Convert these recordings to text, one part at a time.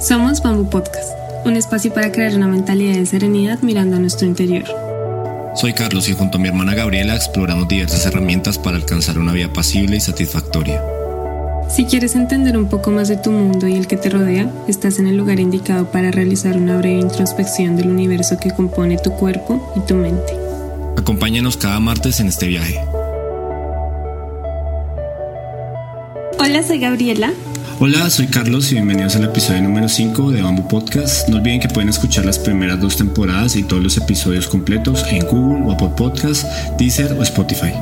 Somos Bamboo Podcast, un espacio para crear una mentalidad de serenidad mirando a nuestro interior. Soy Carlos y junto a mi hermana Gabriela exploramos diversas herramientas para alcanzar una vida pasible y satisfactoria. Si quieres entender un poco más de tu mundo y el que te rodea, estás en el lugar indicado para realizar una breve introspección del universo que compone tu cuerpo y tu mente. Acompáñanos cada martes en este viaje. Hola, soy Gabriela. Hola, soy Carlos y bienvenidos al episodio número 5 de Bamboo Podcast. No olviden que pueden escuchar las primeras dos temporadas y todos los episodios completos en Google o Apple Podcast, Deezer o Spotify.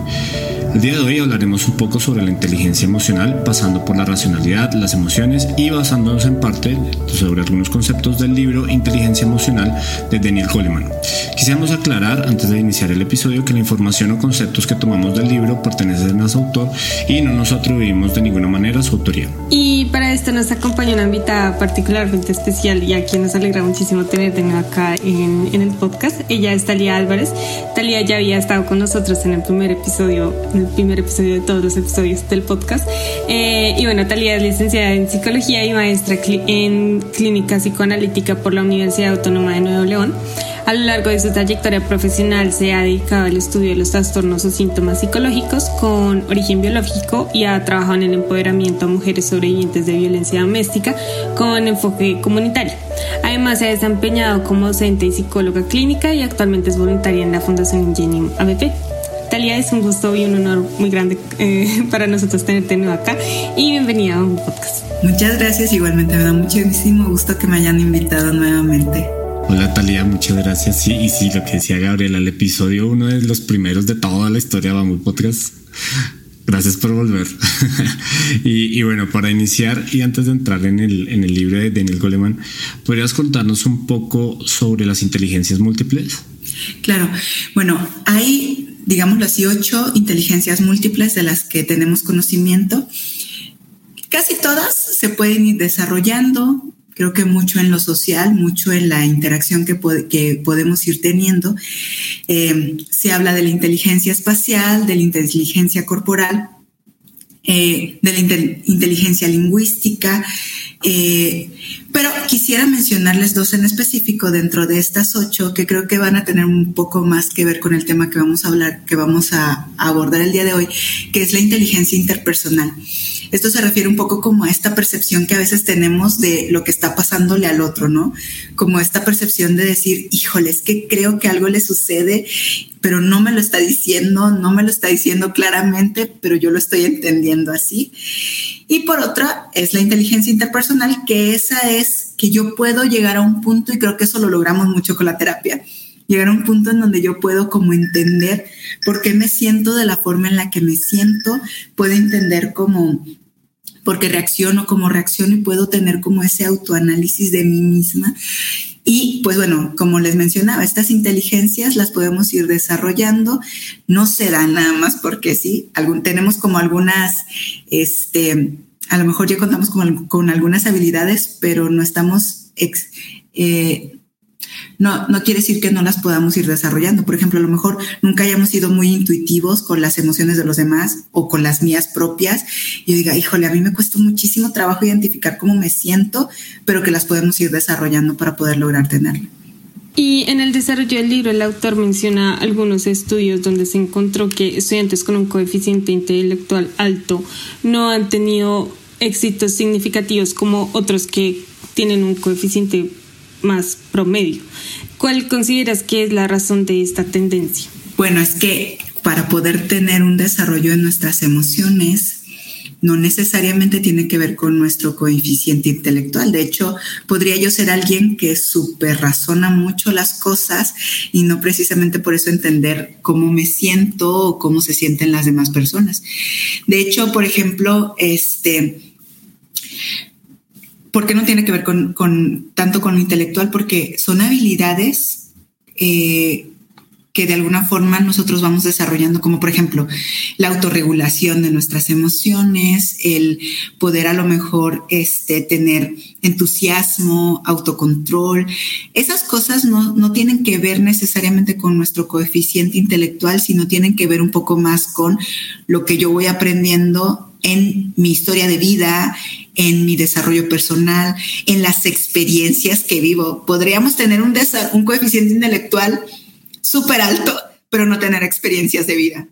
El día de hoy hablaremos un poco sobre la inteligencia emocional, pasando por la racionalidad, las emociones y basándonos en parte sobre algunos conceptos del libro Inteligencia Emocional de Daniel Goleman. Quisiéramos aclarar antes de iniciar el episodio que la información o conceptos que tomamos del libro pertenecen a su autor y no nos atribuimos de ninguna manera su autoría. Y para esto nos acompaña una invitada particularmente especial y a quien nos alegra muchísimo tener acá en, en el podcast. Ella es Talia Álvarez. Talia ya había estado con nosotros en el primer episodio el primer episodio de todos los episodios del podcast. Eh, y bueno, Talía es licenciada en psicología y maestra en clínica psicoanalítica por la Universidad Autónoma de Nuevo León. A lo largo de su trayectoria profesional se ha dedicado al estudio de los trastornos o síntomas psicológicos con origen biológico y ha trabajado en el empoderamiento a mujeres sobrevivientes de violencia doméstica con enfoque comunitario. Además se ha desempeñado como docente y psicóloga clínica y actualmente es voluntaria en la Fundación Ingenium ABP. Talia, es un gusto y un honor muy grande eh, para nosotros tenerte nuevo acá y bienvenida a un podcast. Muchas gracias, igualmente me da muchísimo gusto que me hayan invitado nuevamente. Hola Talia, muchas gracias. Sí, y sí, lo que decía Gabriela, el episodio uno de los primeros de toda la historia de Bamboo Podcast. Gracias por volver. y, bueno, para iniciar y antes de entrar en el, en el libro de Daniel Goleman, ¿podrías contarnos un poco sobre las inteligencias múltiples? Claro, bueno, hay digámoslo así, ocho inteligencias múltiples de las que tenemos conocimiento. Casi todas se pueden ir desarrollando, creo que mucho en lo social, mucho en la interacción que, que podemos ir teniendo. Eh, se habla de la inteligencia espacial, de la inteligencia corporal, eh, de la inteligencia lingüística, eh, pero quisiera mencionarles dos en específico dentro de estas ocho que creo que van a tener un poco más que ver con el tema que vamos a hablar, que vamos a abordar el día de hoy, que es la inteligencia interpersonal. Esto se refiere un poco como a esta percepción que a veces tenemos de lo que está pasándole al otro, ¿no? Como esta percepción de decir, híjole, es que creo que algo le sucede, pero no me lo está diciendo, no me lo está diciendo claramente, pero yo lo estoy entendiendo así. Y por otra, es la inteligencia interpersonal, que esa es que yo puedo llegar a un punto, y creo que eso lo logramos mucho con la terapia, llegar a un punto en donde yo puedo como entender por qué me siento de la forma en la que me siento, puedo entender cómo porque reacciono como reacciono y puedo tener como ese autoanálisis de mí misma. Y pues bueno, como les mencionaba, estas inteligencias las podemos ir desarrollando, no se dan nada más porque sí, algún, tenemos como algunas, este, a lo mejor ya contamos con, con algunas habilidades, pero no estamos ex, eh, no, no quiere decir que no las podamos ir desarrollando. Por ejemplo, a lo mejor nunca hayamos sido muy intuitivos con las emociones de los demás o con las mías propias. Y yo diga, híjole, a mí me cuesta muchísimo trabajo identificar cómo me siento, pero que las podemos ir desarrollando para poder lograr tenerlo. Y en el desarrollo del libro, el autor menciona algunos estudios donde se encontró que estudiantes con un coeficiente intelectual alto no han tenido éxitos significativos como otros que tienen un coeficiente más promedio. ¿Cuál consideras que es la razón de esta tendencia? Bueno, es que para poder tener un desarrollo de nuestras emociones, no necesariamente tiene que ver con nuestro coeficiente intelectual. De hecho, podría yo ser alguien que super razona mucho las cosas y no precisamente por eso entender cómo me siento o cómo se sienten las demás personas. De hecho, por ejemplo, este, ¿Por qué no tiene que ver con, tanto con lo intelectual? Porque son habilidades eh, que de alguna forma nosotros vamos desarrollando, como por ejemplo la autorregulación de nuestras emociones, el poder a lo mejor este, tener entusiasmo, autocontrol. Esas cosas no, no tienen que ver necesariamente con nuestro coeficiente intelectual, sino tienen que ver un poco más con lo que yo voy aprendiendo en mi historia de vida, en mi desarrollo personal, en las experiencias que vivo. Podríamos tener un, un coeficiente intelectual súper alto, pero no tener experiencias de vida.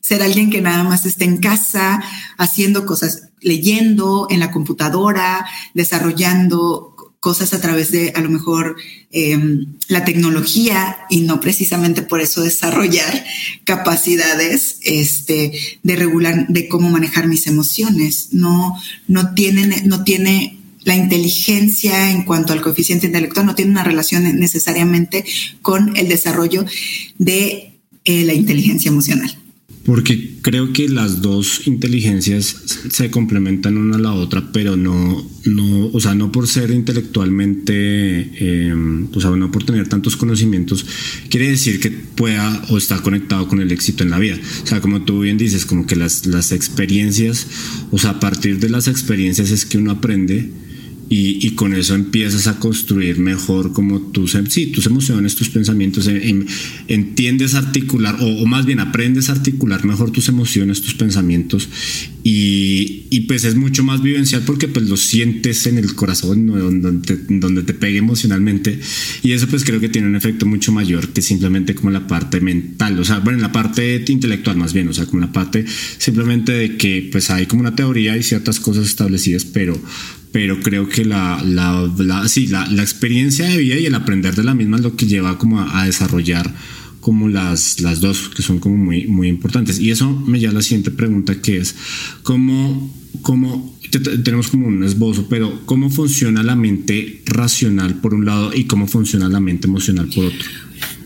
Ser alguien que nada más esté en casa haciendo cosas, leyendo en la computadora, desarrollando cosas a través de a lo mejor em, la tecnología y no precisamente por eso desarrollar capacidades este, de regular, de cómo manejar mis emociones. No, no, tienen, no tiene la inteligencia en cuanto al coeficiente intelectual no tiene una relación necesariamente con el desarrollo de eh, la inteligencia emocional. Porque creo que las dos inteligencias se complementan una a la otra, pero no, no, o sea, no por ser intelectualmente, eh, o sea, no por tener tantos conocimientos, quiere decir que pueda o está conectado con el éxito en la vida. O sea, como tú bien dices, como que las, las experiencias, o sea, a partir de las experiencias es que uno aprende y, con eso empiezas a construir mejor como tus, em, sí, tus emociones, tus pensamientos, em, em, entiendes articular o, más bien aprendes a articular mejor tus emociones, tus pensamientos y, y, pues es mucho más vivencial porque pues lo sientes en el corazón, donde, te, donde te pegue emocionalmente y eso pues creo que tiene un efecto mucho mayor que simplemente como la parte mental, o sea, bueno, la parte intelectual más bien, o sea, como la parte simplemente de que pues hay como una teoría y ciertas cosas establecidas, pero pero creo que la, la, sí, la, la, experiencia de vida y el aprender de la misma es lo que lleva como a, desarrollar como las, las dos que son como muy, muy importantes. Y eso me lleva a la siguiente pregunta que es, ¿cómo, cómo tenemos como un esbozo, pero cómo funciona la mente racional por un lado y cómo funciona la mente emocional por otro?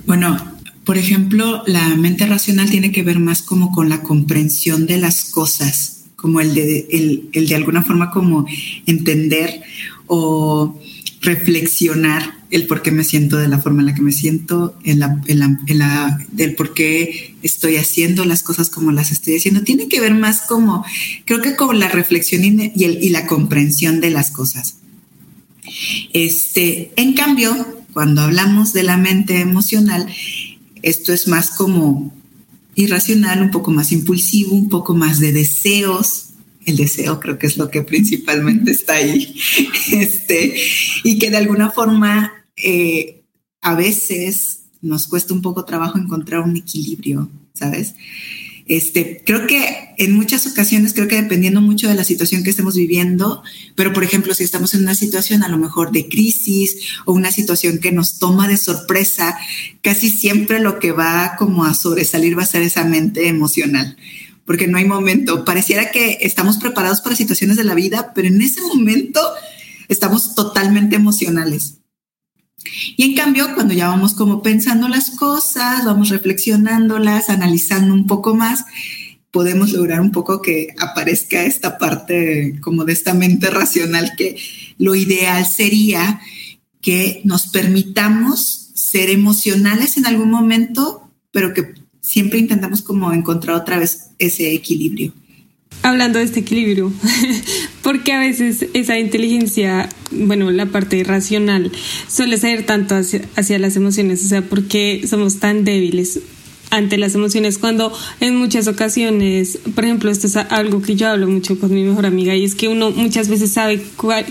Bueno, por ejemplo, la mente racional tiene que ver más como con la comprensión de las cosas como el de, el, de alguna forma como entender o reflexionar el por qué me siento de la forma en la que me siento, en la, en la, del por qué estoy haciendo las cosas como las estoy haciendo. Tiene que ver más como, creo que con la reflexión y, y la comprensión de las cosas. Este, en cambio, cuando hablamos de la mente emocional, esto es más como irracional, un poco más impulsivo, un poco más de deseos. El deseo creo que es lo que principalmente está ahí. Este, y que de alguna forma eh, a veces nos cuesta un poco trabajo encontrar un equilibrio, ¿sabes? Este, creo que en muchas ocasiones, creo que dependiendo mucho de la situación que estemos viviendo, pero por ejemplo, si estamos en una situación a lo mejor de crisis o una situación que nos toma de sorpresa, casi siempre lo que va como a sobresalir va a ser esa mente emocional porque no hay momento. Pareciera que estamos preparados para situaciones de la vida, pero en ese momento estamos totalmente emocionales. Y en cambio, cuando ya vamos como pensando las cosas, vamos reflexionándolas, analizando un poco más, podemos lograr un poco que aparezca esta parte como de esta mente racional que lo ideal sería que nos permitamos ser emocionales en algún momento, pero que siempre intentamos como encontrar otra vez ese equilibrio hablando de este equilibrio, porque a veces esa inteligencia, bueno, la parte racional suele ser tanto hacia, las emociones, o sea, porque somos tan débiles ante las emociones cuando en muchas ocasiones, por ejemplo, esto es algo que yo hablo mucho con mi mejor amiga y es que uno muchas veces sabe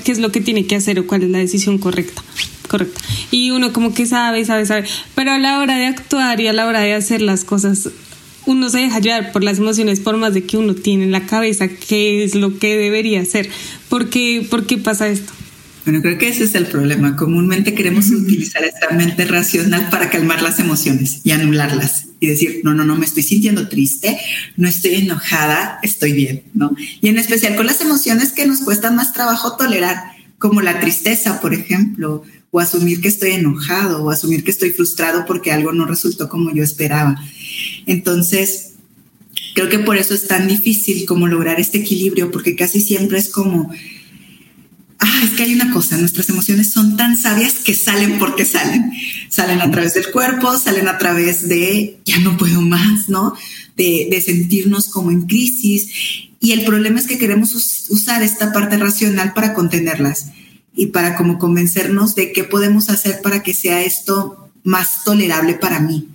qué es lo que tiene que hacer o cuál es la decisión correcta. Correcta. Y uno como que sabe, sabe, sabe. Pero a la hora de actuar y a la hora de hacer las cosas uno se deja llevar por las emociones por más de que uno tiene en la cabeza qué es lo que debería hacer. ¿Por qué, ¿Por qué pasa esto? Bueno, creo que ese es el problema. Comúnmente queremos utilizar esta mente racional para calmar las emociones y anularlas y decir, no, no, no, me estoy sintiendo triste, no estoy enojada, estoy bien, ¿no? Y en especial con las emociones que nos cuestan más trabajo tolerar, como la tristeza, por ejemplo, o asumir que estoy enojado o asumir que estoy frustrado porque algo no resultó como yo esperaba. Entonces, creo que por eso es tan difícil como lograr este equilibrio, porque casi siempre es como ah, es que hay una cosa, nuestras emociones son tan sabias que salen porque salen. Salen a través del cuerpo, salen a través de, ya no puedo más, ¿no? De, sentirnos como en crisis. Y el problema es que queremos usar esta parte racional para contenerlas y para como convencernos de qué podemos hacer para que sea esto más tolerable para mí.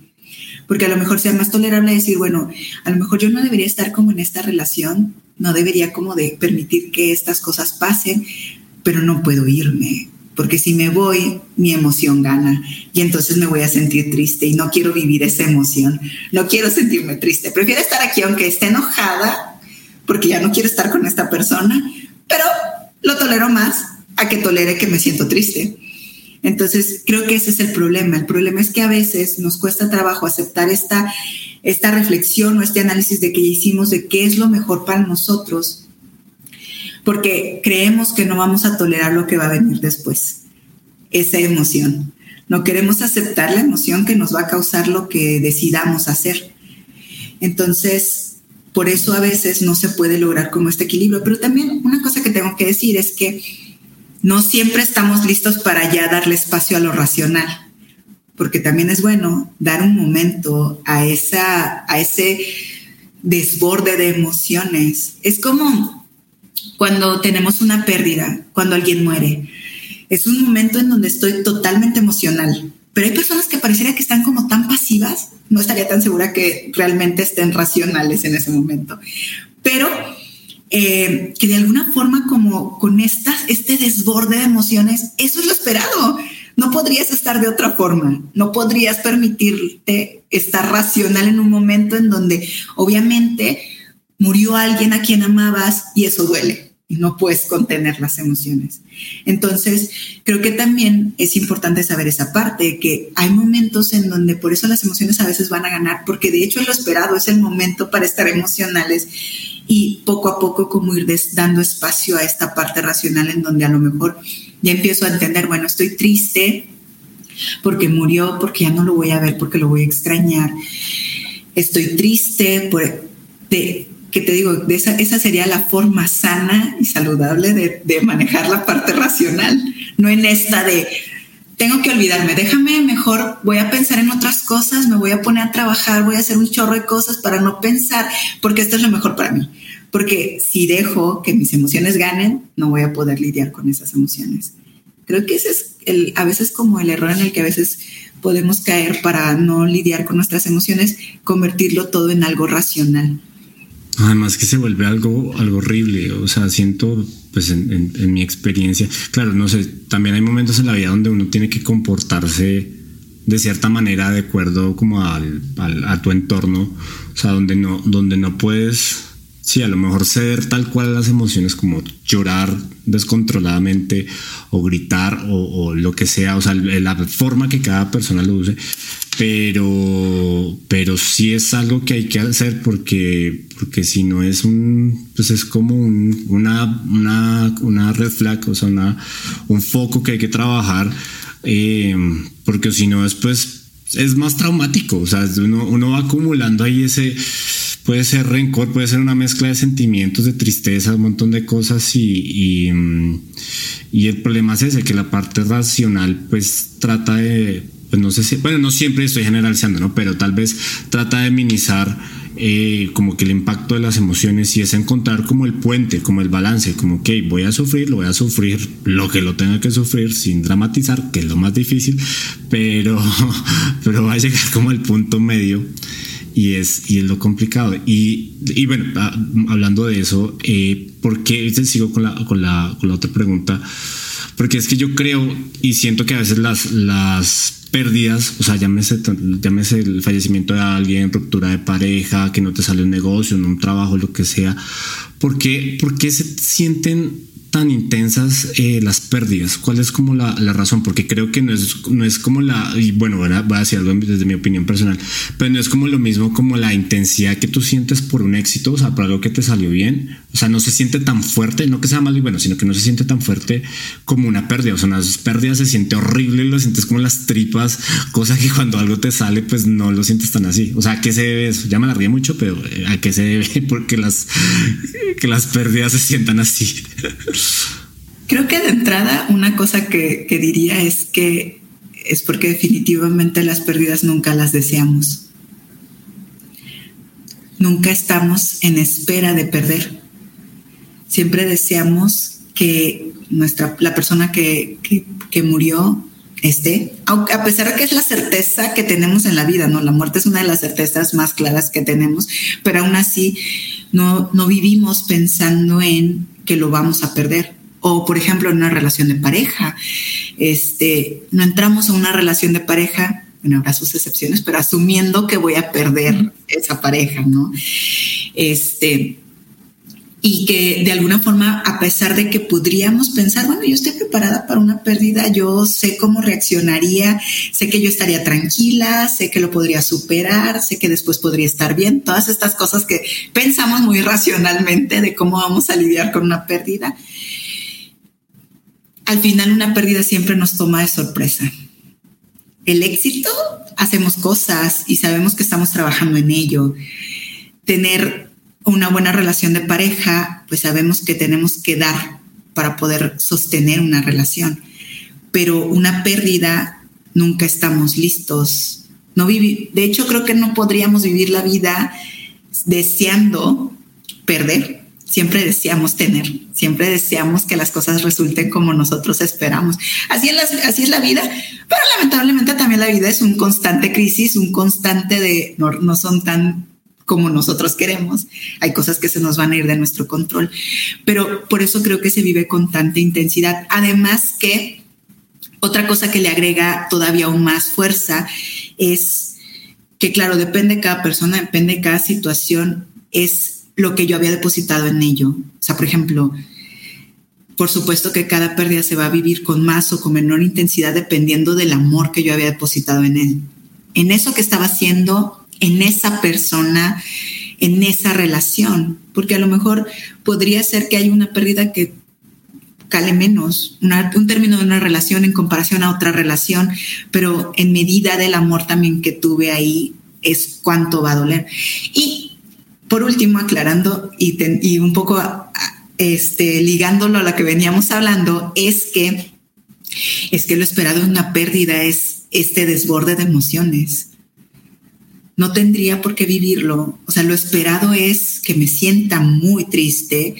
Porque a lo mejor sea más tolerable decir, bueno, a lo mejor yo no debería estar como en esta relación, no debería como de permitir que estas cosas pasen, pero no puedo irme, porque si me voy, mi emoción gana y entonces me voy a sentir triste y no quiero vivir esa emoción, no quiero sentirme triste, prefiero estar aquí aunque esté enojada, porque ya no quiero estar con esta persona, pero lo tolero más a que tolere que me siento triste. Entonces, creo que ese es el problema. El problema es que a veces nos cuesta trabajo aceptar esta, esta reflexión o este análisis de que hicimos de qué es lo mejor para nosotros, porque creemos que no vamos a tolerar lo que va a venir después, esa emoción. No queremos aceptar la emoción que nos va a causar lo que decidamos hacer. Entonces, por eso a veces no se puede lograr como este equilibrio. Pero también una cosa que tengo que decir es que no siempre estamos listos para ya darle espacio a lo racional, porque también es bueno dar un momento a, esa, a ese desborde de emociones. Es como cuando tenemos una pérdida, cuando alguien muere. Es un momento en donde estoy totalmente emocional, pero hay personas que pareciera que están como tan pasivas, no estaría tan segura que realmente estén racionales en ese momento. Pero eh, que de alguna forma como con estas, este desborde de emociones, eso es lo esperado. No podrías estar de otra forma, no podrías permitirte estar racional en un momento en donde obviamente murió alguien a quien amabas y eso duele y no puedes contener las emociones. Entonces, creo que también es importante saber esa parte, que hay momentos en donde por eso las emociones a veces van a ganar, porque de hecho lo esperado, es el momento para estar emocionales y poco a poco como ir dando espacio a esta parte racional en donde a lo mejor ya empiezo a entender, bueno, estoy triste porque murió, porque ya no lo voy a ver, porque lo voy a extrañar. Estoy triste por, de, que te digo, esa, esa sería la forma sana y saludable de, de manejar la parte racional, no en esta de tengo que olvidarme, déjame mejor, voy a pensar en otras cosas, me voy a poner a trabajar, voy a hacer un chorro de cosas para no pensar, porque esto es lo mejor para mí. Porque si dejo que mis emociones ganen, no voy a poder lidiar con esas emociones. Creo que ese es el, a veces como el error en el que a veces podemos caer para no lidiar con nuestras emociones, convertirlo todo en algo racional. Además que se vuelve algo, algo horrible, o sea, siento pues en, mi experiencia, claro, no sé, también hay momentos en la vida donde uno tiene que comportarse de cierta manera de acuerdo como al, a tu entorno, o sea, donde no, donde no puedes Sí, a lo mejor ceder tal cual las emociones como llorar descontroladamente o gritar o, lo que sea, o sea, la forma que cada persona lo use, pero, pero sí es algo que hay que hacer porque, porque si no es un, pues es como una, una, una red flag, o sea, un foco que hay que trabajar, eh, porque si no después es más traumático, o sea, uno, uno va acumulando ahí ese puede ser rencor, puede ser una mezcla de sentimientos, de tristeza, un montón de cosas y, y, mm, el problema es ese, que la parte racional pues trata de, pues no sé si, bueno, no siempre estoy generalizando, ¿no? Pero tal vez trata de minimizar eh, como que el impacto de las emociones y es encontrar como el puente, como el balance, como que voy a sufrir, lo voy a sufrir lo que lo tenga que sufrir sin dramatizar, que es lo más difícil, pero, pero va a llegar como al punto medio y es, y es lo complicado. Y, y bueno, ah, hablando de eso, eh, ¿por qué sigo con la, con, la, con la otra pregunta? Porque es que yo creo y siento que a veces las, las pérdidas, o sea, llámese, llámese el fallecimiento de alguien, ruptura de pareja, que no te sale un negocio, un trabajo, lo que sea, ¿por qué, por qué se sienten tan intensas eh, las pérdidas? ¿Cuál es como la, la, razón? Porque creo que no es, no es como la, y bueno, voy a decir algo desde mi opinión personal, pero no es como lo mismo como la intensidad que tú sientes por un éxito, o sea, por algo que te salió bien, o sea, no se siente tan fuerte, no que sea malo y bueno, sino que no se siente tan fuerte como una pérdida, o sea, unas pérdidas se siente horrible, lo sientes como las tripas, cosa que cuando algo te sale, pues no lo sientes tan así, o sea, ¿a qué se debe eso? Ya me la ríe mucho, pero eh, ¿a qué se debe? Porque las, que las pérdidas se sientan así. Creo que de entrada una cosa que diría es que es porque definitivamente las pérdidas nunca las deseamos. Nunca estamos en espera de perder. Siempre deseamos que nuestra, la persona que, que, murió esté, aunque a pesar de que es la certeza que tenemos en la vida, ¿no? La muerte es una de las certezas más claras que tenemos, pero aún así no, no vivimos pensando en que lo vamos a perder o por ejemplo en una relación de pareja. Este, no entramos a una relación de pareja, bueno, habrá sus excepciones, pero asumiendo que voy a perder esa pareja, ¿no? Este, y que de alguna forma, a pesar de que podríamos pensar, bueno, yo estoy preparada para una pérdida, yo sé cómo reaccionaría, sé que yo estaría tranquila, sé que lo podría superar, sé que después podría estar bien, todas estas cosas que pensamos muy racionalmente de cómo vamos a lidiar con una pérdida al final una pérdida siempre nos toma de sorpresa. El éxito, hacemos cosas y sabemos que estamos trabajando en ello. Tener una buena relación de pareja, pues sabemos que tenemos que dar para poder sostener una relación. Pero una pérdida, nunca estamos listos. No de hecho, creo que no podríamos vivir la vida deseando perder siempre deseamos tener, siempre deseamos que las cosas resulten como nosotros esperamos. Así es, la, así es la vida, pero lamentablemente también la vida es un constante crisis, un constante de no, no son tan como nosotros queremos. Hay cosas que se nos van a ir de nuestro control, pero por eso creo que se vive con tanta intensidad. Además que otra cosa que le agrega todavía aún más fuerza es que, claro, depende de cada persona, depende de cada situación, es lo que yo había depositado en ello. O sea, por ejemplo, por supuesto que cada pérdida se va a vivir con más o con menor intensidad dependiendo del amor que yo había depositado en él. En eso que estaba haciendo, en esa persona, en esa relación. Porque a lo mejor podría ser que hay una pérdida que cale menos, un término de una relación en comparación a otra relación, pero en medida del amor también que tuve ahí es cuánto va a doler. Y por último, aclarando y, un poco este, ligándolo a lo que veníamos hablando, es que, es que lo esperado en una pérdida es este desborde de emociones. No tendría por qué vivirlo. O sea, lo esperado es que me sienta muy triste,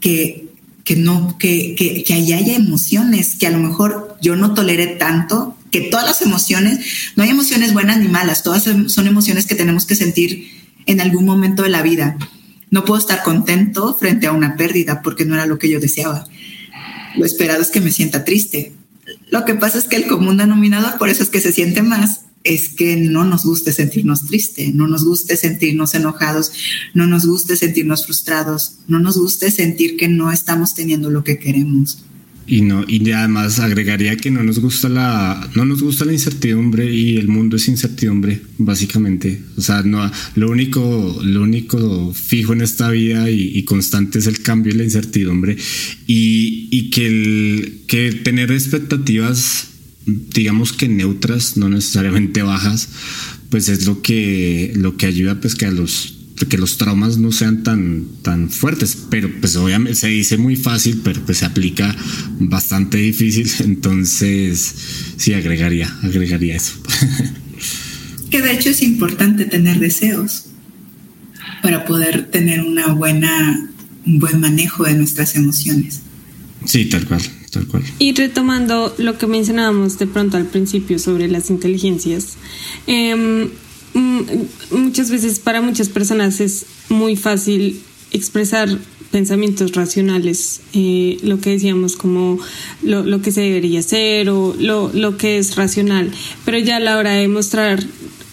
que, que no, que, que, que haya emociones que a lo mejor yo no tolere tanto, que todas las emociones, no hay emociones buenas ni malas, todas son emociones que tenemos que sentir en algún momento de la vida. No puedo estar contento frente a una pérdida porque no era lo que yo deseaba. Lo esperado es que me sienta triste. Lo que pasa es que el común denominador, por eso es que se siente más, es que no nos guste sentirnos tristes, no nos guste sentirnos enojados, no nos guste sentirnos frustrados, no nos guste sentir que no estamos teniendo lo que queremos. Y no y además agregaría que no nos gusta la no nos gusta la incertidumbre y el mundo es incertidumbre básicamente. O sea no lo único lo único fijo en esta vida y, constante es el cambio y la incertidumbre. Y, y que el que tener expectativas digamos que neutras no necesariamente bajas pues es lo que lo que ayuda pues que a los que los traumas no sean tan, tan fuertes, pero pues obviamente se dice muy fácil, pero pues se aplica bastante difícil, entonces sí agregaría, agregaría eso. que de hecho es importante tener deseos para poder tener una buena, un buen manejo de nuestras emociones. Sí, tal cual, Y retomando lo que mencionábamos de pronto al principio sobre las inteligencias, eh, Mm, muchas veces para muchas personas es muy fácil expresar pensamientos racionales, eh, lo que decíamos como lo, que se debería hacer o lo, que es racional, pero ya a la hora de mostrar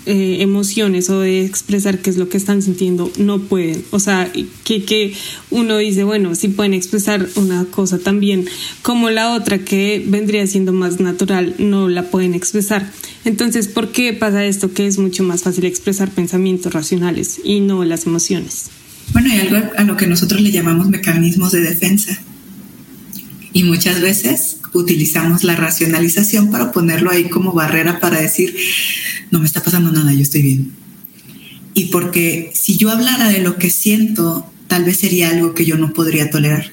eh, emociones o de expresar qué es lo que están sintiendo, no pueden. O sea, que, que uno dice, bueno, sí pueden expresar una cosa también, como la otra que vendría siendo más natural, no la pueden expresar. Entonces, ¿por qué pasa esto? Que es mucho más fácil expresar pensamientos racionales y no las emociones. Bueno, hay algo a lo que nosotros le llamamos mecanismos de defensa. Y muchas veces utilizamos la racionalización para ponerlo ahí como barrera para decir, no me está pasando nada, yo estoy bien. Y porque si yo hablara de lo que siento, tal vez sería algo que yo no podría tolerar.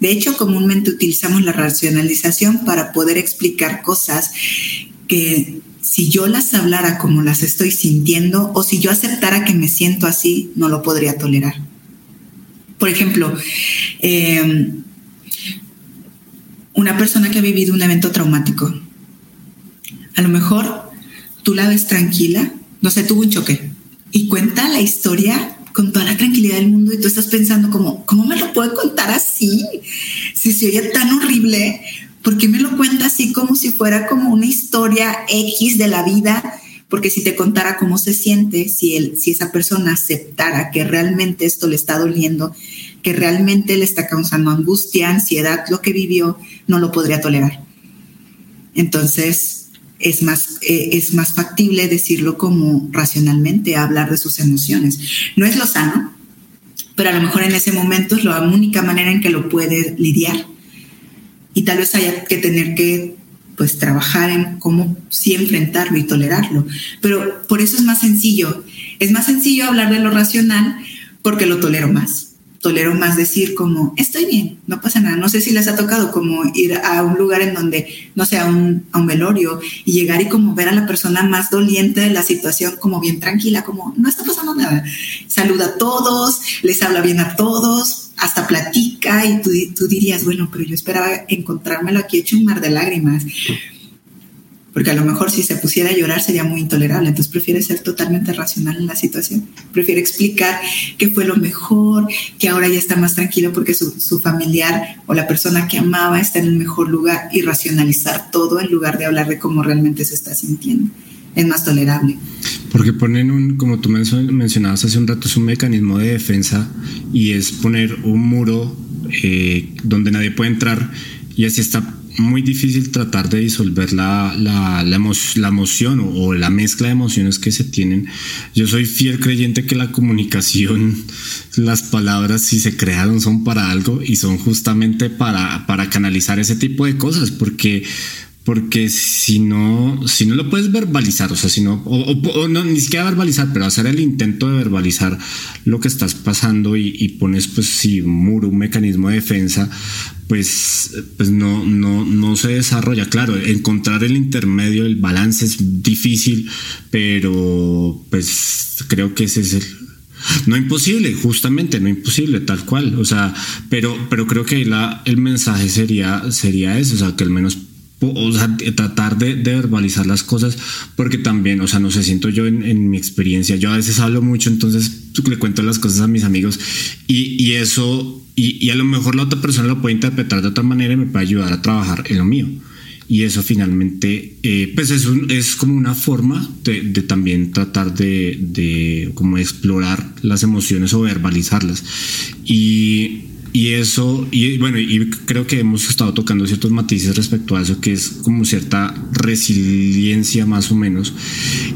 De hecho, comúnmente utilizamos la racionalización para poder explicar cosas que si yo las hablara como las estoy sintiendo o si yo aceptara que me siento así, no lo podría tolerar. Por ejemplo, em, una persona que ha vivido un evento traumático, a lo mejor tú la ves tranquila, no sé, tuvo un choque y cuenta la historia con toda la tranquilidad del mundo y tú estás pensando como, ¿cómo me lo puede contar así? Si se oye tan horrible, ¿por qué me lo cuenta así como si fuera como una historia X de la vida? Porque si te contara cómo se siente, si, él, si esa persona aceptara que realmente esto le está doliendo, que realmente le está causando angustia, ansiedad, lo que vivió, no lo podría tolerar. Entonces, es más, eh, es más factible decirlo como racionalmente, hablar de sus emociones. No es lo sano, pero a lo mejor en ese momento es la única manera en que lo puede lidiar y tal vez haya que tener que pues trabajar en cómo sí enfrentarlo y tolerarlo. Pero por eso es más sencillo. Es más sencillo hablar de lo racional porque lo tolero más tolero más decir como, estoy bien, no pasa nada. No sé si les ha tocado como ir a un lugar en donde, no sé, a un, a un velorio y llegar y como ver a la persona más doliente de la situación como bien tranquila, como, no está pasando nada. Saluda a todos, les habla bien a todos, hasta platica y tú, tú dirías, bueno, pero yo esperaba encontrármelo aquí hecho un mar de lágrimas porque a lo mejor si se pusiera a llorar sería muy intolerable, entonces prefiere ser totalmente racional en la situación, prefiere explicar qué fue lo mejor, que ahora ya está más tranquilo porque su, su familiar o la persona que amaba está en el mejor lugar y racionalizar todo en lugar de hablar de cómo realmente se está sintiendo. Es más tolerable. Porque ponen un, como tú mencionabas hace un rato, es un mecanismo de defensa y es poner un muro eh, donde nadie puede entrar y así está muy difícil tratar de disolver la, la, la, emoción o, la mezcla de emociones que se tienen. Yo soy fiel creyente que la comunicación, las palabras, si se crearon, son para algo y son justamente para, para canalizar ese tipo de cosas, porque porque si no, si no lo puedes verbalizar, o sea, si no, o, no, ni siquiera verbalizar, pero hacer el intento de verbalizar lo que estás pasando y, pones, pues, si muro, un mecanismo de defensa, pues, pues no, no, no se desarrolla. Claro, encontrar el intermedio, el balance es difícil, pero pues creo que ese es el, no imposible, justamente, no imposible, tal cual. O sea, pero, pero creo que la, el mensaje sería, sería eso, o sea, que al menos o sea, tratar de, verbalizar las cosas, porque también, o sea, no sé, siento yo en, mi experiencia, yo a veces hablo mucho, entonces le cuento las cosas a mis amigos y, eso, y, a lo mejor la otra persona lo puede interpretar de otra manera y me puede ayudar a trabajar en lo mío. Y eso finalmente, eh, pues es, es como una forma de, también tratar de, de como explorar las emociones o verbalizarlas. Y y eso, y bueno, y creo que hemos estado tocando ciertos matices respecto a eso, que es como cierta resiliencia más o menos.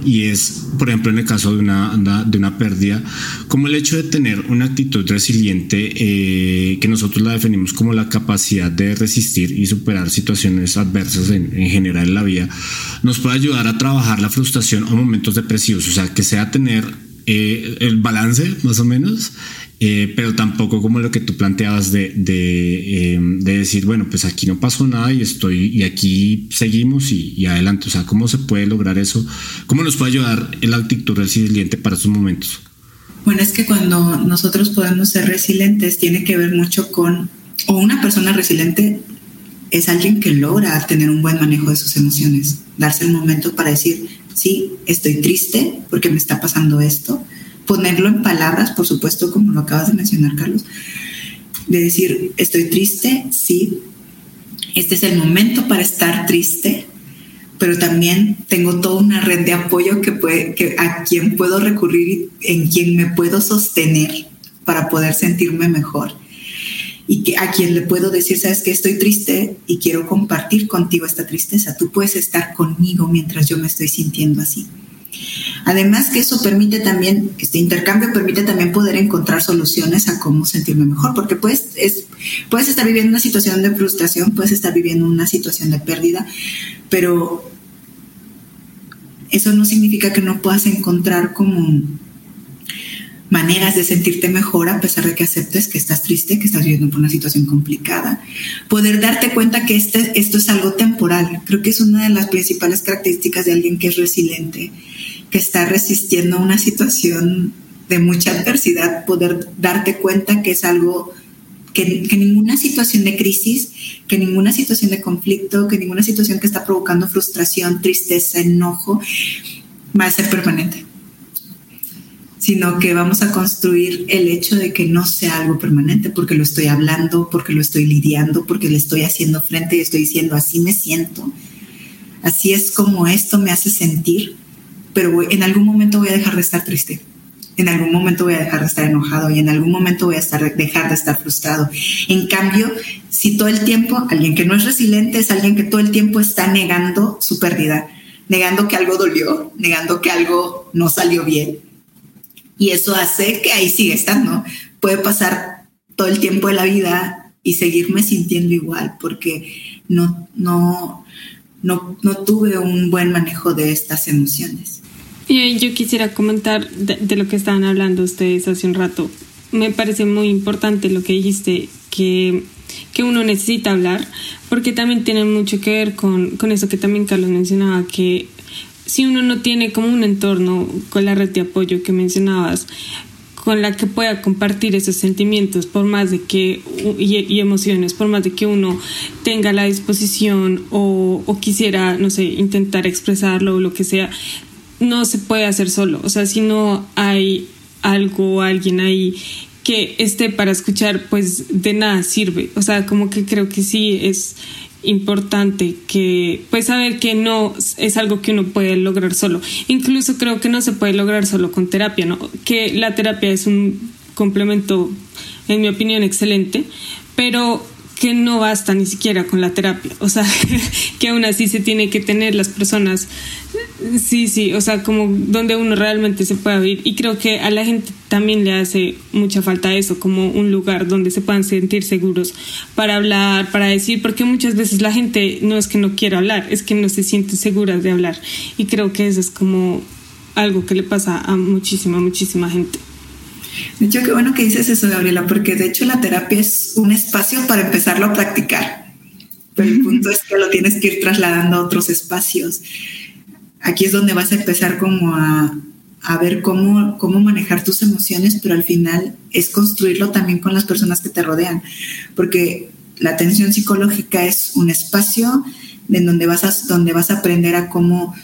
Y es, por ejemplo, en el caso de una, de una pérdida, como el hecho de tener una actitud resiliente, eh, que nosotros la definimos como la capacidad de resistir y superar situaciones adversas en, en general en la vida, nos puede ayudar a trabajar la frustración o momentos depresivos. O sea, que sea tener eh, el balance más o menos eh, pero tampoco como lo que tú planteabas de, em, de, decir, bueno, pues aquí no pasó nada y estoy, y aquí seguimos y, adelante. O sea, ¿cómo se puede lograr eso? ¿Cómo nos puede ayudar el actitud resiliente para esos momentos? Bueno, es que cuando nosotros podemos ser resilientes tiene que ver mucho con, o una persona resiliente es alguien que logra tener un buen manejo de sus emociones, darse el momento para decir, sí, estoy triste porque me está pasando esto, ponerlo en palabras, por supuesto, como lo acabas de mencionar, Carlos, de decir, estoy triste, sí, este es el momento para estar triste, pero también tengo toda una red de apoyo que a quien puedo recurrir, en quien me puedo sostener para poder sentirme mejor. Y que a quien le puedo decir, sabes que estoy triste y quiero compartir contigo esta tristeza. Tú puedes estar conmigo mientras yo me estoy sintiendo así. Además que eso permite también, este intercambio permite también poder encontrar soluciones a cómo sentirme mejor, porque puedes, es, puedes estar viviendo una situación de frustración, puedes estar viviendo una situación de pérdida, pero eso no significa que no puedas encontrar como maneras de sentirte mejor a pesar de que aceptes que estás triste, que estás viviendo por una situación complicada. Poder darte cuenta que este, esto es algo temporal. Creo que es una de las principales características de alguien que es resiliente, que está resistiendo una situación de mucha adversidad, poder darte cuenta que es algo que, que, ninguna situación de crisis, que ninguna situación de conflicto, que ninguna situación que está provocando frustración, tristeza, enojo, va a ser permanente. Sino que vamos a construir el hecho de que no sea algo permanente, porque lo estoy hablando, porque lo estoy lidiando, porque le estoy haciendo frente y estoy diciendo, así me siento, así es como esto me hace sentir, pero en algún momento voy a dejar de estar triste, en algún momento voy a dejar de estar enojado y en algún momento voy a estar, dejar de estar frustrado. En cambio, si todo el tiempo, alguien que no es resiliente es alguien que todo el tiempo está negando su pérdida, negando que algo dolió, negando que algo no salió bien, y eso hace que ahí sigue estando. Puede pasar todo el tiempo de la vida y seguirme sintiendo igual porque no, no, no, no tuve un buen manejo de estas emociones. Yo quisiera comentar de, lo que estaban hablando ustedes hace un rato. Me parece muy importante lo que dijiste, que, que uno necesita hablar, porque también tiene mucho que ver con, con eso que también Carlos mencionaba, que si uno no tiene como un entorno con la red de apoyo que mencionabas, con la que pueda compartir esos sentimientos, por más de que, y, emociones, por más de que uno tenga la disposición o, o, quisiera, no sé, intentar expresarlo o lo que sea, no se puede hacer solo. O sea, si no hay algo alguien ahí que esté para escuchar, pues de nada sirve. O sea, como que creo que sí es importante que pues saber que no es algo que uno puede lograr solo incluso creo que no se puede lograr solo con terapia no que la terapia es un complemento en mi opinión excelente pero que no basta ni siquiera con la terapia, o sea, que aún así se tiene que tener las personas, sí, sí, o sea, como donde uno realmente se pueda vivir. Y creo que a la gente también le hace mucha falta eso, como un lugar donde se puedan sentir seguros para hablar, para decir, porque muchas veces la gente no es que no quiera hablar, es que no se siente segura de hablar. Y creo que eso es como algo que le pasa a muchísima, muchísima gente. De hecho, qué bueno que dices eso, Gabriela, porque de hecho la terapia es un espacio para empezarlo a practicar. Pero el punto es que lo tienes que ir trasladando a otros espacios. Aquí es donde vas a empezar como a, a ver cómo, cómo manejar tus emociones, pero al final es construirlo también con las personas que te rodean. Porque la atención psicológica es un espacio en donde vas a, donde vas a aprender a cómo,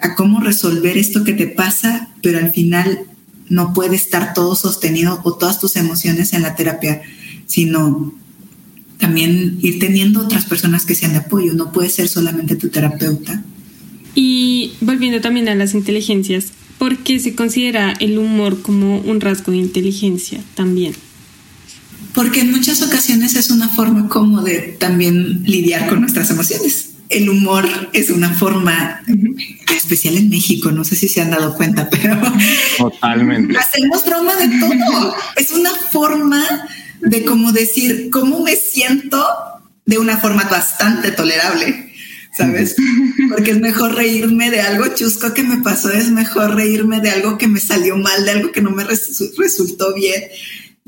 a cómo resolver esto que te pasa, pero al final no puede estar todo sostenido o todas tus emociones en la terapia, sino también ir teniendo otras personas que sean de apoyo, no puede ser solamente tu terapeuta. Y volviendo también a las inteligencias, ¿por qué se considera el humor como un rasgo de inteligencia también? Porque en muchas ocasiones es una forma como de también lidiar con nuestras emociones el humor es una forma especial en México, no sé si se han dado cuenta, pero totalmente hacemos broma de todo. Es una forma de como decir cómo me siento de una forma bastante tolerable, ¿sabes? Porque es mejor reírme de algo chusco que me pasó, es mejor reírme de algo que me salió mal, de algo que no me resultó bien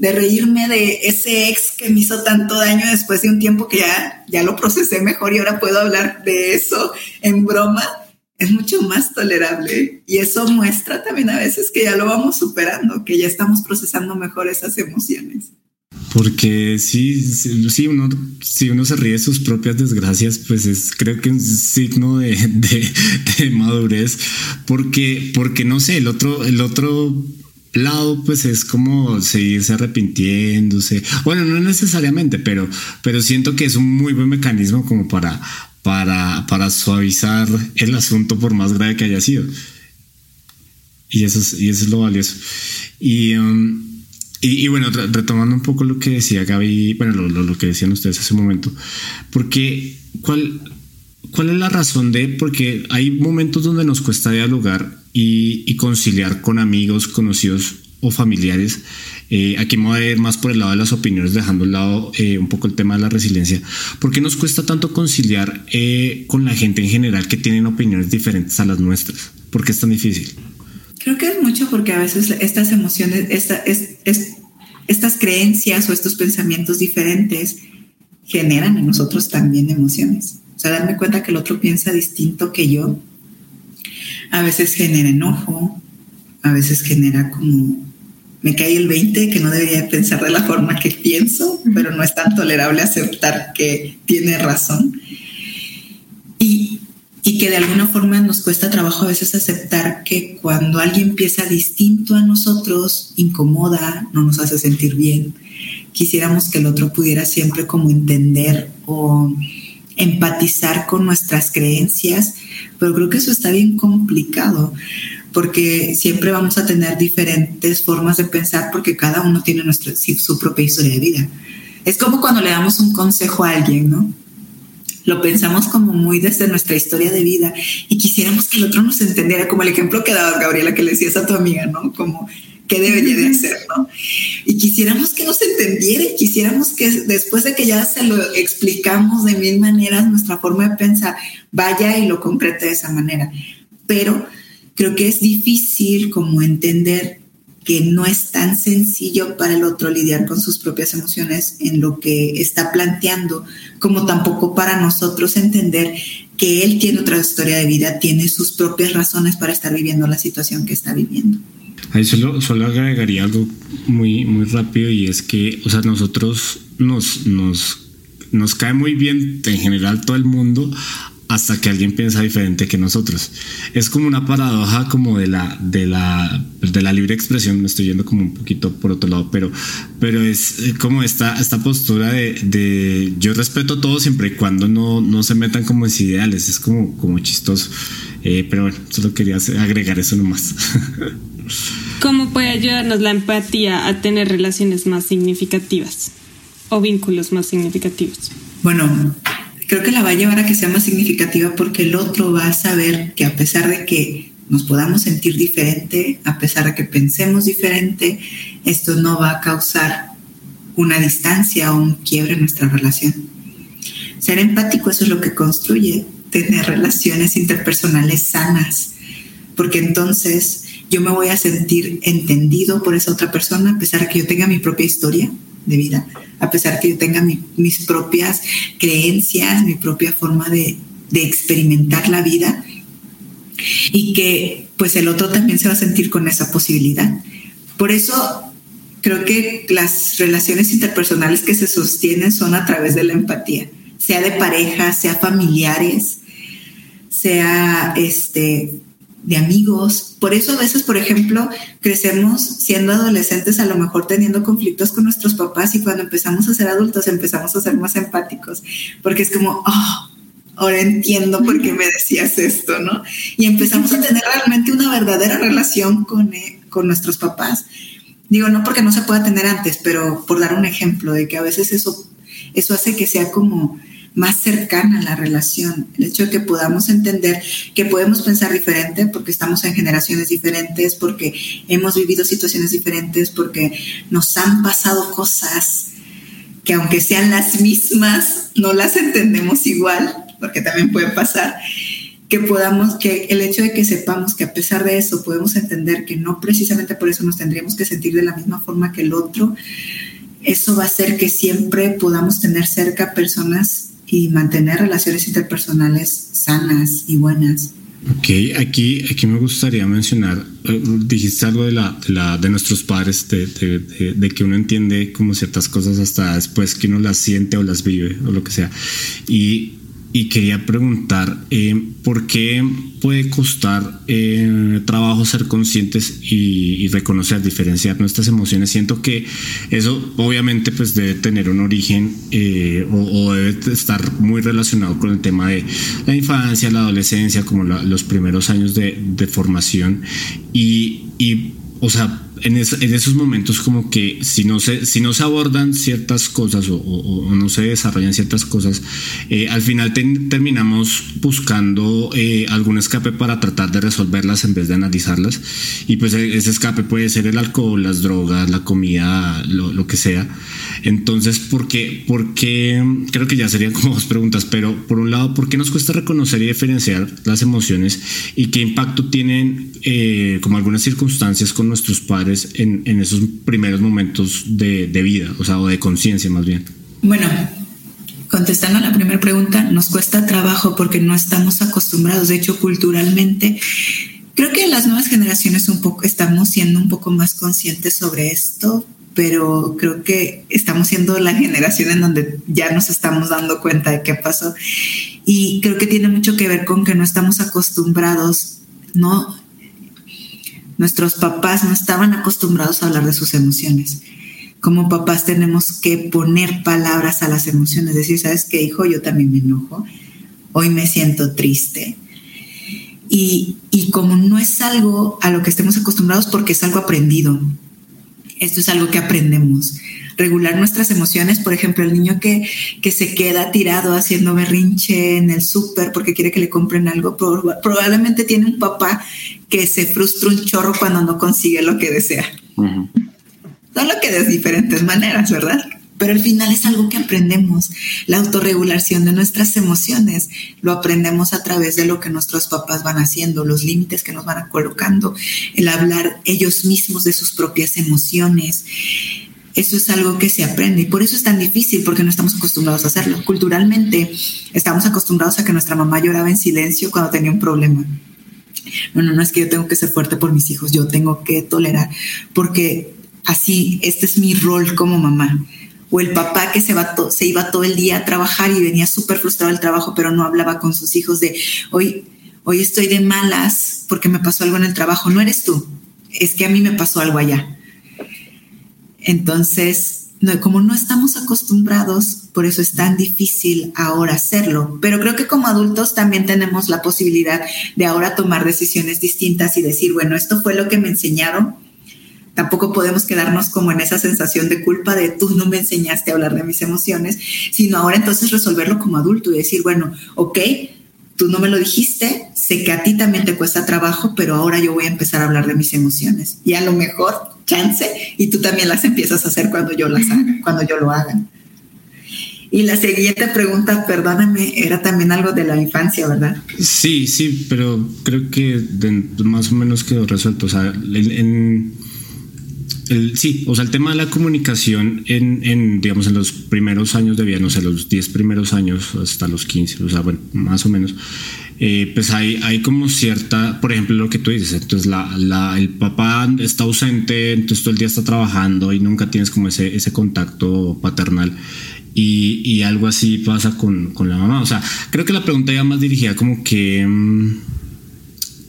de reírme de ese ex que me hizo tanto daño después de un tiempo que ya, ya lo procesé mejor y ahora puedo hablar de eso en broma, es mucho más tolerable. Y eso muestra también a veces que ya lo vamos superando, que ya estamos procesando mejor esas emociones. Porque sí, sí, uno, si uno se ríe de sus propias desgracias, pues es creo que un signo de, de, de madurez, porque, porque no sé, el otro, el otro lado pues es como seguirse arrepintiéndose. Bueno no necesariamente pero pero siento que es un muy buen mecanismo como para para para suavizar el asunto por más grave que haya sido. Y eso es, y eso es lo valioso. Y, um, y, bueno retomando un poco lo que decía Gaby bueno lo, lo, lo que decían ustedes hace un momento porque cuál cuál es la razón de porque hay momentos donde nos cuesta dialogar y, conciliar con amigos, conocidos o familiares. Eh, aquí me voy a ir más por el lado de las opiniones, dejando al lado eh, un poco el tema de la resiliencia. ¿Por qué nos cuesta tanto conciliar eh, con la gente en general que tienen opiniones diferentes a las nuestras? ¿Por qué es tan difícil? Creo que es mucho porque a veces estas emociones, estas creencias o estos pensamientos diferentes generan en nosotros también emociones. O sea, darme cuenta que el otro piensa distinto que yo, a veces genera enojo, a veces genera como, me cae el 20 que no debería pensar de la forma que pienso, pero no es tan tolerable aceptar que tiene razón. Y, y que de alguna forma nos cuesta trabajo a veces aceptar que cuando alguien piensa distinto a nosotros, incomoda, no nos hace sentir bien quisiéramos que el otro pudiera siempre como entender o empatizar con nuestras creencias, pero creo que eso está bien complicado porque siempre vamos a tener diferentes formas de pensar porque cada uno tiene nuestra, su propia historia de vida. Es como cuando le damos un consejo a alguien, ¿no? Lo pensamos como muy desde nuestra historia de vida y quisiéramos que el otro nos entendiera, como el ejemplo que daba Gabriela que le decías a tu amiga, ¿no? Como qué debería de hacer, ¿no? Y quisiéramos que nos entendiera y quisiéramos que después de que ya se lo explicamos de mil maneras, nuestra forma de pensar vaya y lo concrete de esa manera. Pero creo que es difícil como entender que no es tan sencillo para el otro lidiar con sus propias emociones en lo que está planteando, como tampoco para nosotros entender que él tiene otra historia de vida, tiene sus propias razones para estar viviendo la situación que está viviendo. Ahí solo, solo agregaría algo muy, muy rápido y es que, o sea, nosotros nos, nos, nos cae muy bien en general todo el mundo hasta que alguien piensa diferente que nosotros. Es como una paradoja como de la, de la, de la libre expresión, me estoy yendo como un poquito por otro lado, pero, pero es como esta, esta postura de, de yo respeto todo siempre y cuando no, no se metan como en ideales, es como, como chistoso. Eh, pero bueno, solo quería agregar eso nomás. ¿Cómo puede ayudarnos la empatía a tener relaciones más significativas o vínculos más significativos? Bueno, creo que la va a llevar a que sea más significativa porque el otro va a saber que a pesar de que nos podamos sentir diferente, a pesar de que pensemos diferente, esto no va a causar una distancia o un quiebre en nuestra relación. Ser empático, eso es lo que construye tener relaciones interpersonales sanas, porque entonces yo me voy a sentir entendido por esa otra persona, a pesar de que yo tenga mi propia historia de vida, a pesar de que yo tenga mis propias creencias, mi propia forma de, de experimentar la vida y que pues el otro también se va a sentir con esa posibilidad. Por eso creo que las relaciones interpersonales que se sostienen son a través de la empatía, sea de pareja, sea familiares, sea este de amigos. Por eso a veces, por ejemplo, crecemos siendo adolescentes, a lo mejor teniendo conflictos con nuestros papás y cuando empezamos a ser adultos empezamos a ser más empáticos, porque es como, oh, ahora entiendo por qué me decías esto, ¿no? Y empezamos a tener realmente una verdadera relación con, eh, con nuestros papás. Digo, no porque no se pueda tener antes, pero por dar un ejemplo de que a veces eso, eso hace que sea como más cercana la relación, el hecho de que podamos entender que podemos pensar diferente porque estamos en generaciones diferentes, porque hemos vivido situaciones diferentes, porque nos han pasado cosas que aunque sean las mismas, no las entendemos igual, porque también puede pasar, que podamos, que el hecho de que sepamos que a pesar de eso podemos entender que no precisamente por eso nos tendríamos que sentir de la misma forma que el otro, eso va a hacer que siempre podamos tener cerca personas y mantener relaciones interpersonales sanas y buenas. Ok, aquí, aquí me gustaría mencionar, eh, dijiste algo de, la, de, la, de nuestros padres, de, de, de, que uno entiende como ciertas cosas hasta después que uno las siente o las vive o lo que sea. Y y quería preguntar eh, por qué puede costar eh, trabajo ser conscientes y, reconocer, diferenciar nuestras emociones. Siento que eso obviamente pues debe tener un origen eh, o, debe estar muy relacionado con el tema de la infancia, la adolescencia, como los primeros años de, formación y, y o sea, en, esos momentos como que si no se, si no se abordan ciertas cosas o, no se desarrollan ciertas cosas, eh, al final terminamos buscando eh, algún escape para tratar de resolverlas en vez de analizarlas. Y pues e, ese escape puede ser el alcohol, las drogas, la comida, lo, que sea. Entonces, ¿por qué? Porque creo que ya serían como dos preguntas, pero por un lado, ¿por qué nos cuesta reconocer y diferenciar las emociones y qué impacto tienen eh, como algunas circunstancias con nuestros padres en, esos primeros momentos de, vida, o sea, o de conciencia más bien? Bueno, contestando a la primera pregunta, nos cuesta trabajo porque no estamos acostumbrados, de hecho, culturalmente. Creo que las nuevas generaciones un poco estamos siendo un poco más conscientes sobre esto, pero creo que estamos siendo la generación en donde ya nos estamos dando cuenta de qué pasó. Y creo que tiene mucho que ver con que no estamos acostumbrados, no Nuestros papás no estaban acostumbrados a hablar de sus emociones. Como papás tenemos que poner palabras a las emociones, decir, ¿sabes qué, hijo? Yo también me enojo. Hoy me siento triste. Y, y como no es algo a lo que estemos acostumbrados porque es algo aprendido, esto es algo que aprendemos regular nuestras emociones. Por ejemplo, el niño que, que se queda tirado haciendo berrinche en el súper porque quiere que le compren algo, probablemente tiene un papá que se frustra un chorro cuando no consigue lo que desea. Solo que de diferentes maneras, ¿verdad? Pero al final es algo que aprendemos. La autorregulación de nuestras emociones lo aprendemos a través de lo que nuestros papás van haciendo, los límites que nos van colocando, el hablar ellos mismos de sus propias emociones, eso es algo que se aprende y por eso es tan difícil porque no estamos acostumbrados a hacerlo. Culturalmente estamos acostumbrados a que nuestra mamá lloraba en silencio cuando tenía un problema. No, no, no es que yo tengo que ser fuerte por mis hijos, yo tengo que tolerar porque así, este es mi rol como mamá. O el papá que se, va se iba todo el día a trabajar y venía súper frustrado del trabajo, pero no hablaba con sus hijos de, hoy, hoy estoy de malas porque me pasó algo en el trabajo. No eres tú, es que a mí me pasó algo allá entonces, como no estamos acostumbrados, por eso es tan difícil ahora hacerlo. Pero creo que como adultos también tenemos la posibilidad de ahora tomar decisiones distintas y decir, bueno, esto fue lo que me enseñaron. Tampoco podemos quedarnos como en esa sensación de culpa de tú no me enseñaste a hablar de mis emociones, sino ahora entonces resolverlo como adulto y decir, bueno, ok, tú no me lo dijiste, sé que a ti también te cuesta trabajo, pero ahora yo voy a empezar a hablar de mis emociones. Y a lo mejor, chance, y tú también las empiezas a hacer cuando yo las haga, cuando yo lo haga. Y la siguiente pregunta, perdóname, era también algo de la infancia, ¿verdad? Sí, sí, pero creo que más o menos quedó resuelto. O sea, en sí, o sea, el tema de la comunicación en, digamos, en los primeros años de vida, no sé, los 10 primeros años hasta los 15, o sea, bueno, más o menos, eh, pues hay, hay como cierta, por ejemplo, lo que tú dices, entonces la, el papá está ausente, entonces todo el día está trabajando y nunca tienes como ese, ese contacto paternal. Y, algo así pasa con, con, la mamá. O sea, creo que la pregunta ya más dirigida como que... Mm,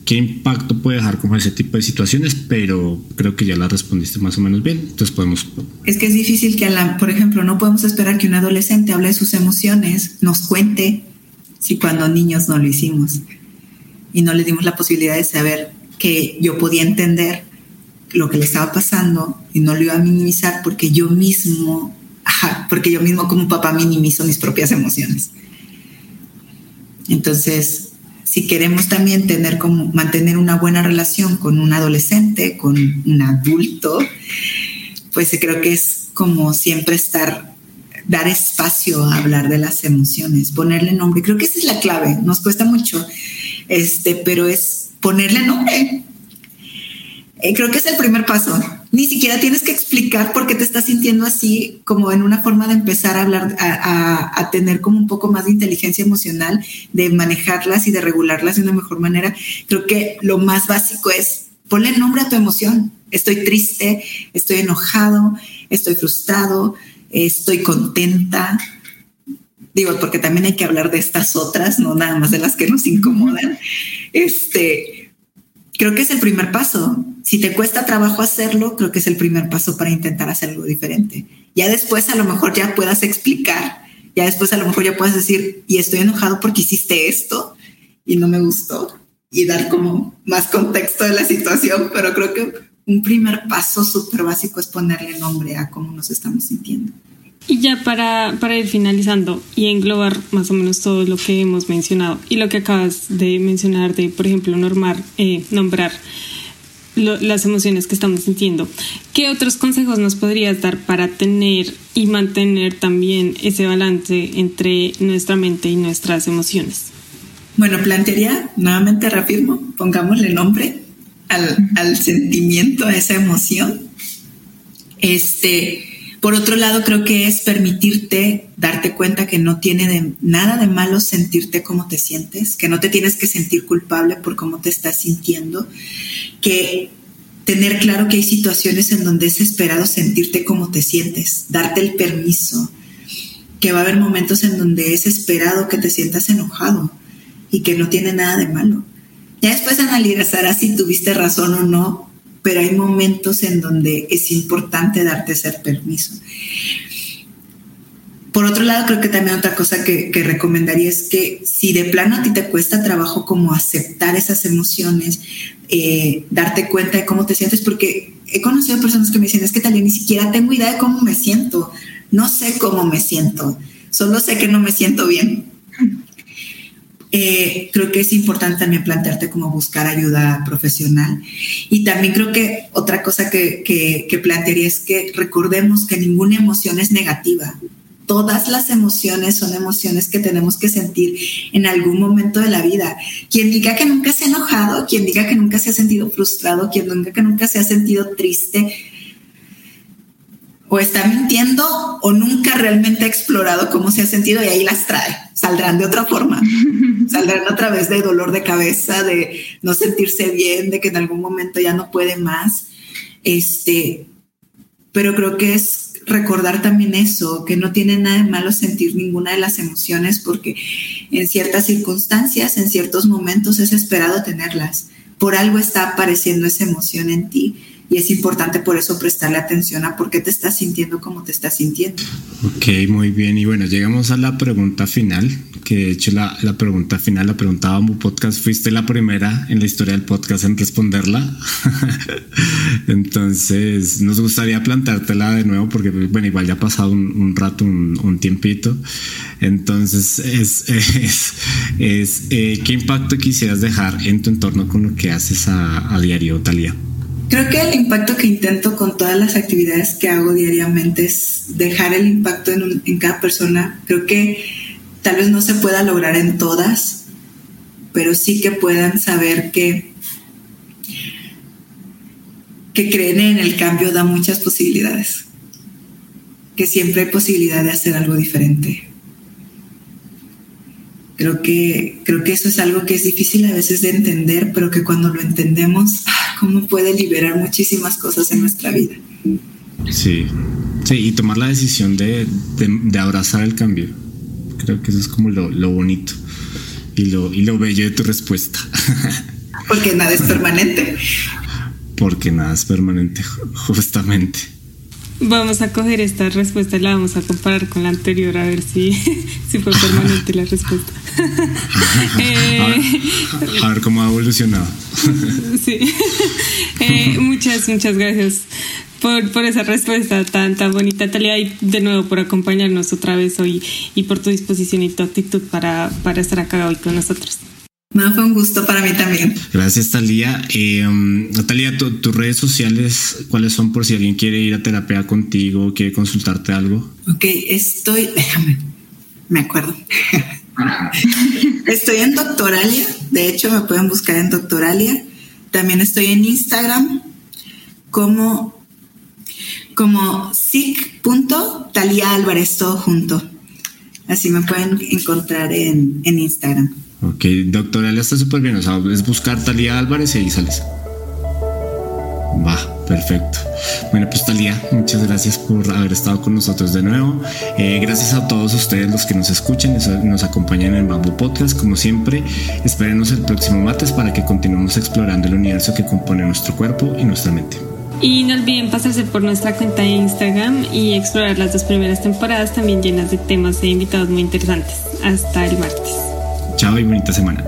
qué impacto puede dejar como ese tipo de situaciones, pero creo que ya la respondiste más o menos bien. Entonces podemos. Es que es difícil que, la, por ejemplo, no podemos esperar que un adolescente hable de sus emociones, nos cuente si cuando niños no lo hicimos y no le dimos la posibilidad de saber que yo podía entender lo que le estaba pasando y no lo iba a minimizar porque yo mismo, porque yo mismo como papá minimizo mis propias emociones. Entonces, si queremos también tener como mantener una buena relación con un adolescente, con un adulto, pues creo que es como siempre estar dar espacio a hablar de las emociones, ponerle nombre. Creo que esa es la clave. Nos cuesta mucho, este, pero es ponerle nombre. Eh, creo que es el primer paso. Ni siquiera tienes que explicar por qué te estás sintiendo así, como en una forma de empezar a hablar, a, tener como un poco más de inteligencia emocional, de manejarlas y de regularlas de una mejor manera. Creo que lo más básico es ponle nombre a tu emoción. Estoy triste, estoy enojado, estoy frustrado, estoy contenta. Digo, porque también hay que hablar de estas otras, no nada más de las que nos incomodan. Este, creo que es el primer paso. Si te cuesta trabajo hacerlo, creo que es el primer paso para intentar hacer algo diferente. Ya después a lo mejor ya puedas explicar, ya después a lo mejor ya puedas decir, y estoy enojado porque hiciste esto y no me gustó, y dar como más contexto de la situación, pero creo que un primer paso súper básico es ponerle nombre a cómo nos estamos sintiendo. Y ya para, para, ir finalizando y englobar más o menos todo lo que hemos mencionado y lo que acabas de mencionar de, por ejemplo, normar, eh, nombrar las emociones que estamos sintiendo, ¿qué otros consejos nos podrías dar para tener y mantener también ese balance entre nuestra mente y nuestras emociones? Bueno, plantearía, nuevamente reafirmo, pongámosle nombre al, al sentimiento, a esa emoción. Este, por otro lado, creo que es permitirte darte cuenta que no tiene nada de malo sentirte como te sientes, que no te tienes que sentir culpable por cómo te estás sintiendo, que tener claro que hay situaciones en donde es esperado sentirte como te sientes, darte el permiso, que va a haber momentos en donde es esperado que te sientas enojado y que no tiene nada de malo. Ya después analizarás si tuviste razón o no, pero hay momentos en donde es importante darte ese permiso. Por otro lado, creo que también otra cosa que, recomendaría es que si de plano a ti te cuesta trabajo como aceptar esas emociones, eh, darte cuenta de cómo te sientes, porque he conocido personas que me dicen, es que tal ni siquiera tengo idea de cómo me siento, no sé cómo me siento, solo sé que no me siento bien. Eh, creo que es importante también plantearte cómo buscar ayuda profesional. Y también creo que otra cosa que, que, plantearía es que recordemos que ninguna emoción es negativa. Todas las emociones son emociones que tenemos que sentir en algún momento de la vida. Quien diga que nunca se ha enojado, quien diga que nunca se ha sentido frustrado, quien diga que nunca se ha sentido triste, o está mintiendo o nunca realmente ha explorado cómo se ha sentido y ahí las trae. Saldrán de otra forma. Saldrán a través de dolor de cabeza, de no sentirse bien, de que en algún momento ya no puede más. Este, pero creo que es recordar también eso, que no tiene nada de malo sentir ninguna de las emociones porque en ciertas circunstancias, en ciertos momentos es esperado tenerlas. Por algo está apareciendo esa emoción en ti y es importante por eso prestarle atención a por qué te estás sintiendo como te estás sintiendo. Ok, muy bien. Y bueno, llegamos a la pregunta final, que de hecho la, la pregunta final la preguntaba podcast, fuiste la primera en la historia del podcast en responderla. Entonces, nos gustaría plantártela de nuevo porque, bueno, igual ya ha pasado un, rato, un, tiempito. Entonces, es, es, eh, ¿qué impacto quisieras dejar en tu entorno con lo que haces a, diario, Talía? Creo que el impacto que intento con todas las actividades que hago diariamente es dejar el impacto en, cada persona. Creo que tal vez no se pueda lograr en todas, pero sí que puedan saber que, que creen en el cambio da muchas posibilidades, que siempre hay posibilidad de hacer algo diferente. Creo que, creo que eso es algo que es difícil a veces de entender, pero que cuando lo entendemos, cómo puede liberar muchísimas cosas en nuestra vida. Sí, sí, y tomar la decisión de, de, abrazar el cambio. Creo que eso es como lo, lo bonito y lo, y lo bello de tu respuesta. Porque nada es permanente. Porque nada es permanente, justamente. Vamos a coger esta respuesta y la vamos a comparar con la anterior a ver si, si fue permanente la respuesta. Eh, a, ver, cómo ha evolucionado. sí. Eh, muchas, muchas gracias por, por, esa respuesta tan, tan bonita, Talia, y de nuevo por acompañarnos otra vez hoy y por tu disposición y tu actitud para, para estar acá hoy con nosotros. No, fue un gusto para mí también. Gracias, Talía. Eh, Talía, tus redes sociales, ¿cuáles son por si alguien quiere ir a terapia contigo, quiere consultarte algo? Ok, estoy, déjame, me acuerdo. estoy en Doctoralia, de hecho me pueden buscar en Doctoralia. También estoy en Instagram como, como Álvarez, todo junto. Así me pueden encontrar en, en Instagram. Ok, doctora, está súper bien. O sea, es buscar Talía Álvarez y ahí sales. Va, perfecto. Bueno, pues Talía, muchas gracias por haber estado con nosotros de nuevo. Eh, gracias a todos ustedes los que nos escuchan, y nos acompañan en Bamboo Podcast. Como siempre, espérenos el próximo martes para que continuemos explorando el universo que compone nuestro cuerpo y nuestra mente. Y no olviden pasarse por nuestra cuenta de Instagram y explorar las dos primeras temporadas también llenas de temas e invitados muy interesantes. Hasta el martes. Chao y bonita semana.